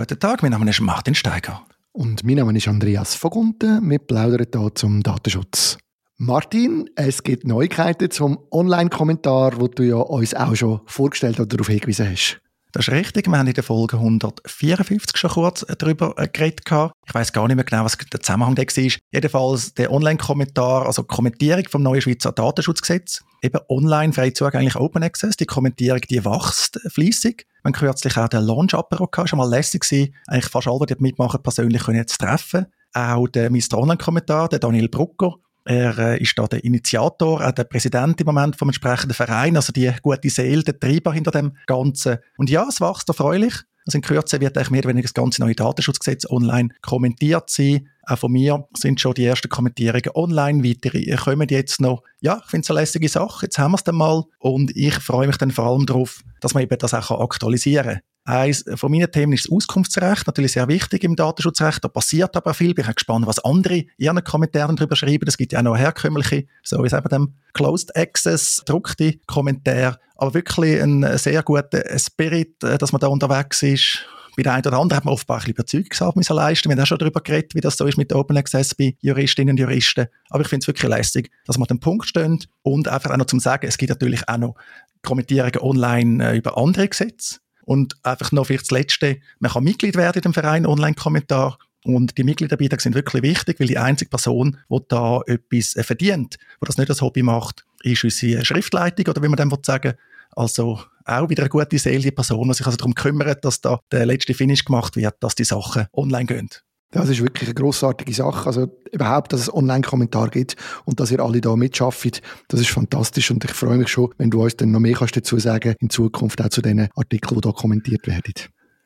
guten Tag. Mein Name ist Martin Steiger. Und mein Name ist Andreas Vogunten. Wir plaudern hier zum Datenschutz. Martin, es gibt Neuigkeiten zum Online-Kommentar, wo du ja uns auch schon vorgestellt oder darauf hingewiesen hast. Das ist richtig. Wir haben in der Folge 154 schon kurz darüber äh, geredet. Ich weiß gar nicht mehr genau, was der Zusammenhang da war. Jedenfalls der Online-Kommentar, also Kommentierung vom neuen Schweizer Datenschutzgesetz. Eben online frei zugänglich Open Access. Die Kommentierung, die wächst fließig. Man kürzlich auch den Launch-Apero gehabt. Schon mal lässig gewesen. Eigentlich fast alle, die mitmachen, persönlich können jetzt treffen. Auch der Mr. Online-Kommentar, der Daniel Brucker, er äh, ist da der Initiator, auch der Präsident im Moment vom entsprechenden Verein, also die gute Seele, der Treiber hinter dem Ganzen. Und ja, es wächst erfreulich. Also in Kürze wird eigentlich mehr oder weniger das ganze neue Datenschutzgesetz online kommentiert sein. Auch von mir sind schon die ersten Kommentierungen online. Weitere kommen jetzt noch. Ja, ich finde es eine lässige Sache. Jetzt haben wir es dann mal. Und ich freue mich dann vor allem darauf, dass man eben das auch aktualisieren kann. Eines von meinen Themen ist das Auskunftsrecht, natürlich sehr wichtig im Datenschutzrecht. Da passiert aber viel. Bin gespannt, was andere in ihren Kommentaren darüber schreiben. Es gibt ja auch noch herkömmliche, so wie es eben dem Closed Access, druckte Kommentare. Aber wirklich ein sehr guter Spirit, äh, dass man da unterwegs ist. Bei der einen oder anderen hat man offenbar ein bisschen Überzeugungsarbeit müssen leisten. Wir haben auch schon darüber geredet, wie das so ist mit Open Access bei Juristinnen und Juristen. Aber ich finde es wirklich lästig, dass man den Punkt steht und einfach auch noch zum Sagen, es gibt natürlich auch noch Kommentierungen online äh, über andere Gesetze. Und einfach noch vielleicht das Letzte, man kann Mitglied werden in dem Verein Online-Kommentar. Und die Mitgliederbeiträge sind wirklich wichtig, weil die einzige Person, die da etwas verdient, die das nicht als Hobby macht, ist unsere Schriftleitung oder wie man dem sagen Also auch wieder eine gute Seele, die Person, die sich also darum kümmert, dass da der letzte Finish gemacht wird, dass die Sachen online gehen. Das ist wirklich eine großartige Sache. Also überhaupt, dass es Online-Kommentar gibt und dass ihr alle da mitschafft, das ist fantastisch und ich freue mich schon, wenn du uns dann noch mehr kannst dazu sagen in Zukunft auch zu den Artikeln, die da kommentiert werden.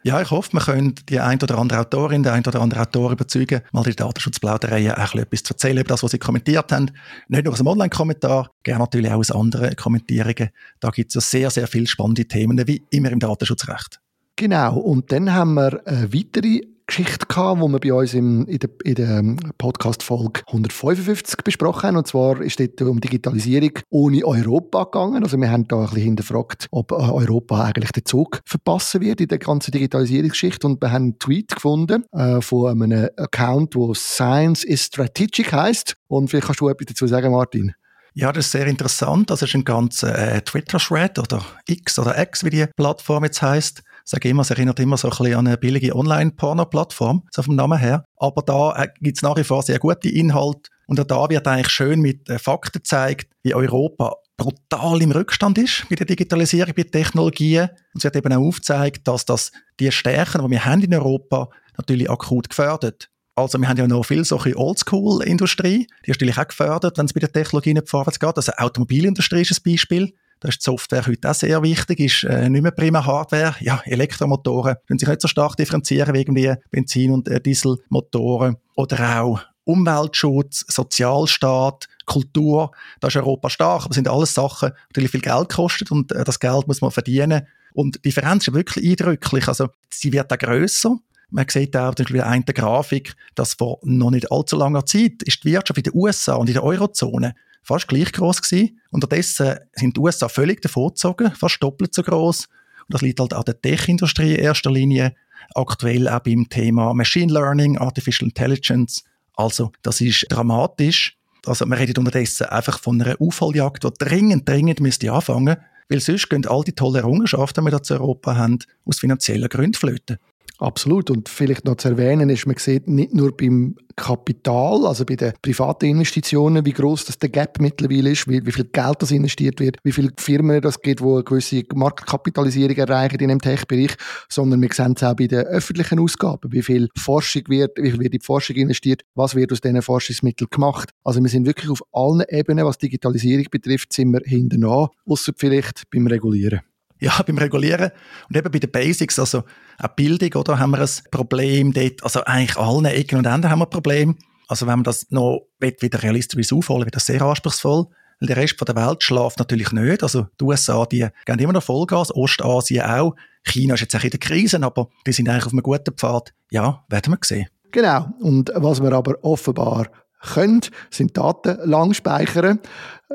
Ja, ich hoffe, wir können die ein oder andere Autorin, den ein oder andere Autor überzeugen, mal die Datenschutzplauderei auch etwas zu erzählen über das, was sie kommentiert haben. Nicht nur aus dem Online-Kommentar, gerne natürlich auch aus anderen Kommentierungen. Da gibt es ja sehr, sehr viele spannende Themen, wie immer im Datenschutzrecht. Genau, und dann haben wir eine weitere Geschichte gehabt, die wir bei uns im, in der, in der ähm, Podcast-Folge 155 besprochen haben. Und zwar ist es um Digitalisierung ohne Europa gegangen. Also wir haben da ein bisschen hinterfragt, ob äh, Europa eigentlich den Zug verpassen wird in der ganzen Digitalisierungsgeschichte. Und wir haben einen Tweet gefunden äh, von einem Account, wo Science is Strategic heißt. Und vielleicht kannst du etwas dazu sagen, Martin. Ja, das ist sehr interessant. Das ist ein ganzer äh, Twitter-Thread oder X oder X, wie die Plattform jetzt heißt sage immer, es erinnert immer so ein bisschen an eine billige Online-Porno-Plattform, so vom Namen her. Aber da äh, gibt es nach wie vor sehr gute Inhalte und auch da wird eigentlich schön mit äh, Fakten gezeigt, wie Europa brutal im Rückstand ist mit der Digitalisierung, mit Technologien. Und es wird eben auch aufgezeigt, dass das die Stärken, die wir haben in Europa, natürlich akut gefördert. Also wir haben ja noch viel solche Oldschool-Industrie, die ist natürlich auch gefördert, wenn es bei der Technologie nicht vorwärts geht. Also Automobilindustrie ist ein Beispiel. Da ist die Software heute auch sehr wichtig, ist äh, nicht mehr prima Hardware. Ja, Elektromotoren können sich nicht so stark differenzieren wie irgendwie Benzin- und äh, Dieselmotoren. Oder auch Umweltschutz, Sozialstaat, Kultur, da ist Europa stark, das sind alles Sachen, die viel Geld kosten und äh, das Geld muss man verdienen. Und die Differenz ist wirklich eindrücklich. Also, sie wird auch grösser. Man sieht auch in der Grafik, dass vor noch nicht allzu langer Zeit ist die Wirtschaft in den USA und in der Eurozone fast gleich groß gewesen. Unterdessen sind die USA völlig davongezogen, fast doppelt so groß. Und das liegt halt an der Tech-Industrie in erster Linie, aktuell auch beim Thema Machine Learning, Artificial Intelligence. Also, das ist dramatisch. Also, man redet unterdessen einfach von einer Aufholjagd, die dringend, dringend müsste anfangen, weil sonst gehen all die tollen Errungenschaften, die wir da zu Europa haben, aus finanziellen Gründen flöten. Absolut. Und vielleicht noch zu erwähnen ist, man sieht nicht nur beim Kapital, also bei den privaten Investitionen, wie groß das der Gap mittlerweile ist, wie, wie viel Geld das investiert wird, wie viele Firmen das gibt, die eine gewisse Marktkapitalisierung erreichen in dem Tech-Bereich, sondern wir sehen es auch bei den öffentlichen Ausgaben, wie viel Forschung wird, wie viel wird in die Forschung investiert, was wird aus diesen Forschungsmitteln gemacht. Also wir sind wirklich auf allen Ebenen, was Digitalisierung betrifft, sind wir hinten an, außer vielleicht beim Regulieren ja, beim Regulieren und eben bei den Basics, also auch Bildung, oder, haben wir ein Problem dort, also eigentlich allen Ecken und Enden haben wir ein Problem. Also wenn man das noch wieder realistisch aufholen wird das sehr anspruchsvoll. Weil der Rest der Welt schläft natürlich nicht. Also die USA, die gehen immer noch Vollgas, Ostasien auch. China ist jetzt auch in der Krise, aber die sind eigentlich auf einem guten Pfad. Ja, werden wir sehen. Genau. Und was wir aber offenbar können, sind Daten lang speichern.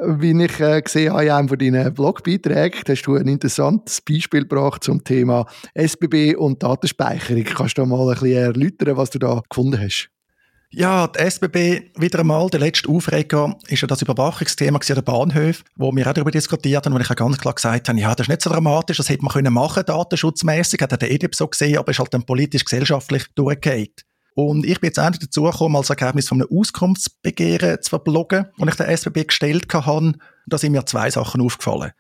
Wie ich äh, gesehen habe in einem von deinen Blogbeiträgen, hast du ein interessantes Beispiel gebracht zum Thema SBB und Datenspeicherung. Kannst du mal ein bisschen erläutern, was du da gefunden hast? Ja, die SBB, wieder einmal, der letzte Aufreger ist ja das Überwachungsthema an der Bahnhof, wo wir auch darüber diskutiert haben, wo ich auch ganz klar gesagt habe, ja, das ist nicht so dramatisch, das hätte man können machen, datenschutzmäßig, hat der EDIP so gesehen, aber ist halt dann politisch-gesellschaftlich durchgehend. Und ich bin jetzt endlich dazu gekommen, als Ergebnis von einem Auskunftsbegehren zu verbloggen, das ich der SBB gestellt habe. Da sind mir zwei Sachen aufgefallen.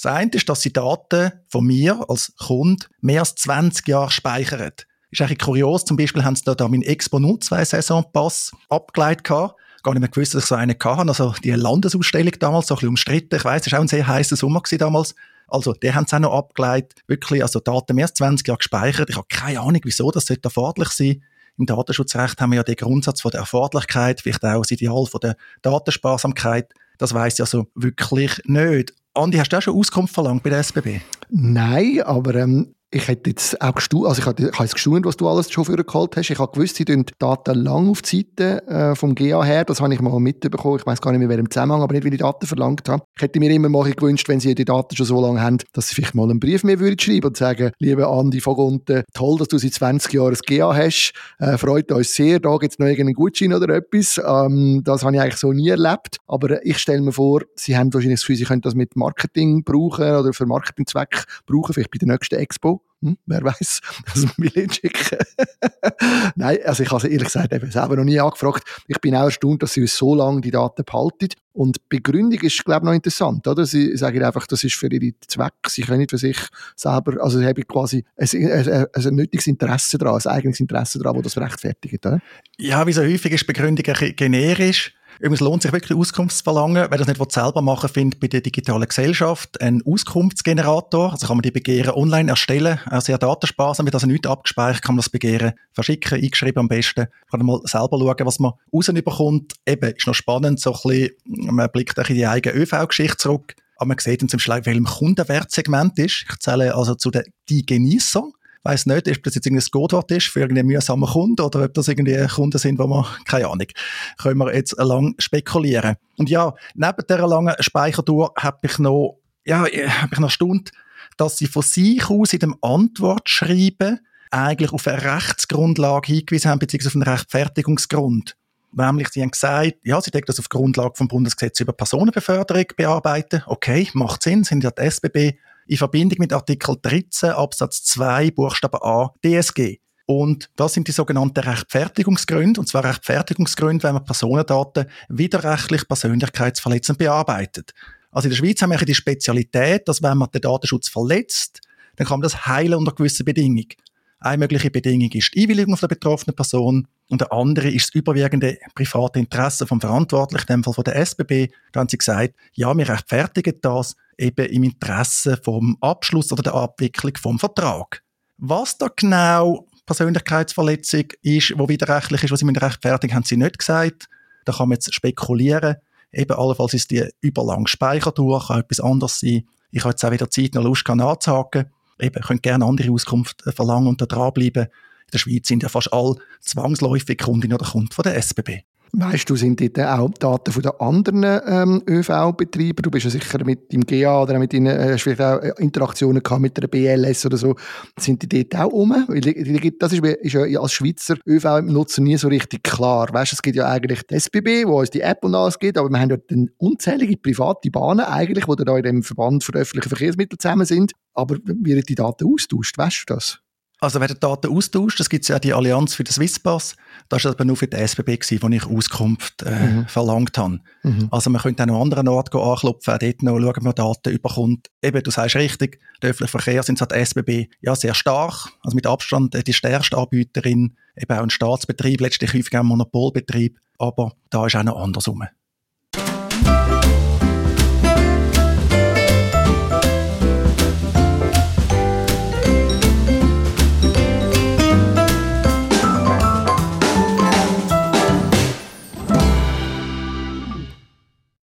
Das eine ist, dass sie Daten von mir als Kunde mehr als 20 Jahre speichern. Ist eigentlich kurios. Zum Beispiel haben sie da, meinen Expo 02 Saisonpass abgeleitet gehabt. Gar nicht mehr gewusst, dass ich so einen hatte. Also, die Landesausstellung damals, so ein bisschen umstritten. Ich weiss, es war auch ein sehr heißer Sommer damals. Also, die haben es auch noch abgeleitet. Wirklich, also Daten mehr als 20 Jahre gespeichert. Ich habe keine Ahnung, wieso, das sollte erforderlich sein. Im Datenschutzrecht haben wir ja den Grundsatz von der Erforderlichkeit, vielleicht auch das Ideal von der Datensparsamkeit. Das weiss ich also wirklich nicht. Andi, hast du auch schon Auskunft verlangt bei der SBB? Nein, aber ähm, ich hätte jetzt auch gestaunt, also ich habe, ich habe gestaunt, was du alles schon für geholt hast. Ich habe gewusst, sie tun Daten lang auf die Seite äh, vom GA her. Das habe ich mal mitbekommen. Ich weiß gar nicht mehr, wer im Zusammenhang, aber nicht, wie die Daten verlangt haben. Ich hätte mir immer mal gewünscht, wenn sie die Daten schon so lange haben, dass sie vielleicht mal einen Brief mehr würden schreiben und sagen, liebe Andi Vogunten, toll, dass du seit 20 Jahren das GA hast. Äh, freut uns sehr. Da gibt es noch irgendeinen Gutschein oder etwas. Ähm, das habe ich eigentlich so nie erlebt. Aber ich stelle mir vor, sie haben wahrscheinlich das Gefühl, sie können das mit Marketing brauchen oder für Marketingzweck brauchen, vielleicht bei der nächsten Expo. Hm, wer weiß, dass wir mich schicken. Nein, also ich habe sie ehrlich gesagt eben selber noch nie angefragt. Ich bin auch erstaunt, dass sie uns so lange die Daten behalten. Und die Begründung ist, glaube ich, noch interessant, oder? Sie sagen einfach, das ist für ihre Zwecke. Sie können nicht für sich selber, also sie haben quasi ein, ein, ein nötiges Interesse daran, ein eigenes Interesse daran, das das rechtfertigt, oder? Ja, wie so häufig ist die Begründung generisch. Es lohnt sich wirklich Auskunft zu verlangen. Wer das nicht selber machen findet bei der digitalen Gesellschaft einen Auskunftsgenerator. Also kann man die Begehren online erstellen. Auch sehr datensparsam, wird also nichts abgespeichert, kann man das Begehren verschicken, eingeschrieben am besten. Kann man mal selber schauen, was man rausbekommt. Eben, ist noch spannend, so ein bisschen, man blickt auch in die eigene ÖV-Geschichte zurück. Aber man sieht dann zum Beispiel, welchem Kundenwertssegment ist. Ich zähle also zu den die Genießer weiß nicht, ob das jetzt irgendein Codewort ist für irgendeinen mühsamen Kunden oder ob das irgendwie Kunden sind, wo man, keine Ahnung, können wir jetzt lang spekulieren. Und ja, neben dieser langen Speichertour habe ich noch, ja, habe ich noch erstaunt, dass sie von sich aus in dem Antwortschreiben eigentlich auf eine Rechtsgrundlage hingewiesen haben, beziehungsweise auf einen Rechtfertigungsgrund. Nämlich, sie haben gesagt, ja, sie denken das auf Grundlage vom Bundesgesetz über Personenbeförderung bearbeiten. Okay, macht Sinn, sind ja die SBB in Verbindung mit Artikel 13 Absatz 2 Buchstabe A DSG. Und das sind die sogenannten Rechtfertigungsgründe. Und zwar Rechtfertigungsgründe, wenn man Personendaten widerrechtlich persönlichkeitsverletzend bearbeitet. Also in der Schweiz haben wir die Spezialität, dass wenn man den Datenschutz verletzt, dann kann man das heilen unter gewissen Bedingungen. Eine mögliche Bedingung ist die Einwilligung von der betroffenen Person und eine andere ist das überwiegende private Interesse vom Verantwortlichen, in dem Fall von der SBB. Da haben sie gesagt, ja, wir rechtfertigen das eben im Interesse vom Abschluss oder der Abwicklung vom Vertrag. Was da genau Persönlichkeitsverletzung ist, wo widerrechtlich ist, was sie mit rechtfertigen, haben sie nicht gesagt. Da kann man jetzt spekulieren. Eben allenfalls ist die überlang Speichertour, kann etwas anderes sein. Ich habe jetzt auch wieder Zeit und Lust nachzuhaken eben, könnt gerne andere Auskunft äh, verlangen und da dranbleiben. In der Schweiz sind ja fast alle zwangsläufig Kundinnen oder Kunden von der SBB. Weißt du, sind dort auch Daten von den anderen ähm, ÖV-Betreibern? Du bist ja sicher mit dem GA oder mit ihnen, äh, vielleicht auch äh, Interaktionen gehabt mit der BLS oder so. Sind die dort auch um? Das ist, ist ja als Schweizer ÖV-Nutzer nie so richtig klar. Weißt du, es gibt ja eigentlich die SBB, wo uns die App und alles gibt, aber wir haben dann unzählige private Bahnen eigentlich, die da in dem Verband für öffentliche Verkehrsmittel zusammen sind. Aber wie die Daten austauscht? Weißt du das? Also wer die Daten austauscht, das gibt es ja die Allianz für den Swisspass, das war aber nur für die SBB, gewesen, wo ich Auskunft äh, mhm. verlangt habe. Mhm. Also man könnte auch noch an anderen Orten anklopfen, auch dort noch schauen, ob man Daten überkommt. Eben, du sagst richtig, der öffentliche Verkehr sind halt SBB ja sehr stark, also mit Abstand äh, die stärkste Anbieterin, eben auch ein Staatsbetrieb, letztlich häufig auch ein Monopolbetrieb, aber da ist auch noch andersrum.